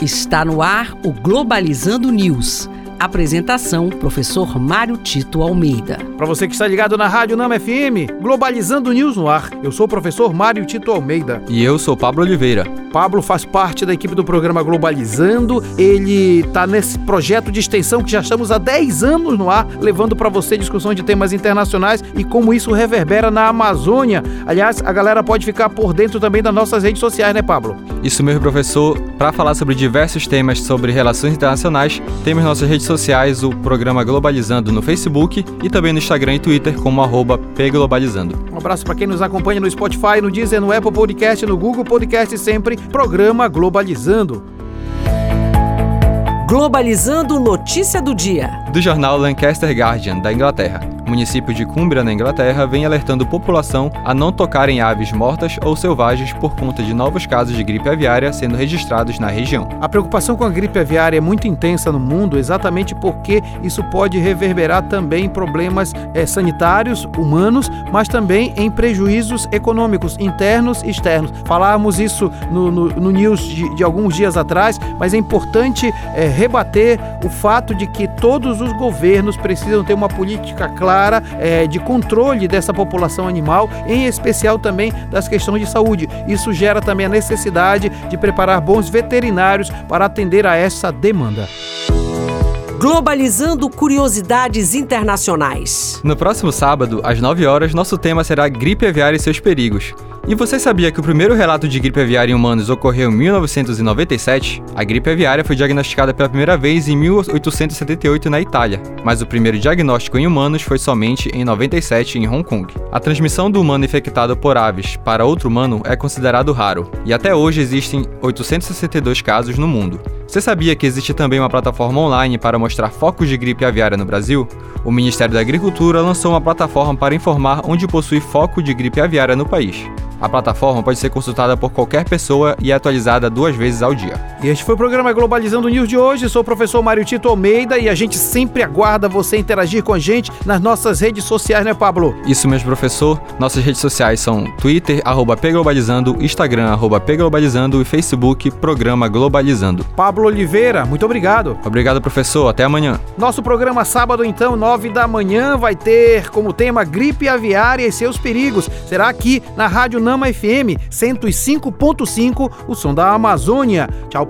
Está no ar o Globalizando News. Apresentação: Professor Mário Tito Almeida. Para você que está ligado na Rádio Nama FM, Globalizando News no ar. Eu sou o professor Mário Tito Almeida. E eu sou Pablo Oliveira. Pablo faz parte da equipe do programa Globalizando. Ele está nesse projeto de extensão que já estamos há 10 anos no ar, levando para você discussão de temas internacionais e como isso reverbera na Amazônia. Aliás, a galera pode ficar por dentro também das nossas redes sociais, né, Pablo? Isso mesmo, professor. Para falar sobre diversos temas sobre relações internacionais, temos nossas redes sociais o programa Globalizando no Facebook e também no Instagram e Twitter como arroba pglobalizando. Um abraço para quem nos acompanha no Spotify, no Deezer, no Apple Podcast, no Google Podcast sempre, programa Globalizando. Globalizando notícia do dia. Do jornal Lancaster Guardian, da Inglaterra município de Cumbria, na Inglaterra, vem alertando população a não tocar em aves mortas ou selvagens por conta de novos casos de gripe aviária sendo registrados na região. A preocupação com a gripe aviária é muito intensa no mundo, exatamente porque isso pode reverberar também em problemas é, sanitários, humanos, mas também em prejuízos econômicos internos e externos. Falávamos isso no, no, no news de, de, alguns dias atrás, mas é importante é, rebater o fato de que todos os governos precisam ter uma política clara clara é, de controle dessa população animal, em especial também das questões de saúde. Isso gera também a necessidade de preparar bons veterinários para atender a essa demanda. Globalizando curiosidades internacionais. No próximo sábado, às 9 horas, nosso tema será gripe aviária e seus perigos. E você sabia que o primeiro relato de gripe aviária em humanos ocorreu em 1997? A gripe aviária foi diagnosticada pela primeira vez em 1878 na Itália, mas o primeiro diagnóstico em humanos foi somente em 97 em Hong Kong. A transmissão do humano infectado por aves para outro humano é considerado raro, e até hoje existem 862 casos no mundo. Você sabia que existe também uma plataforma online para mostrar focos de gripe aviária no Brasil? O Ministério da Agricultura lançou uma plataforma para informar onde possui foco de gripe aviária no país. A plataforma pode ser consultada por qualquer pessoa e é atualizada duas vezes ao dia. E este foi o programa Globalizando News de hoje. Sou o professor Mário Tito Almeida e a gente sempre aguarda você interagir com a gente nas nossas redes sociais, né, Pablo? Isso mesmo, professor. Nossas redes sociais são Twitter, arroba pglobalizando, Instagram, arroba pglobalizando e Facebook, Programa Globalizando. Pablo Oliveira, muito obrigado. Obrigado, professor. Até amanhã. Nosso programa sábado, então, nove da manhã, vai ter como tema gripe aviária e seus perigos. Será aqui na Rádio Nama FM 105.5, o som da Amazônia. Tchau,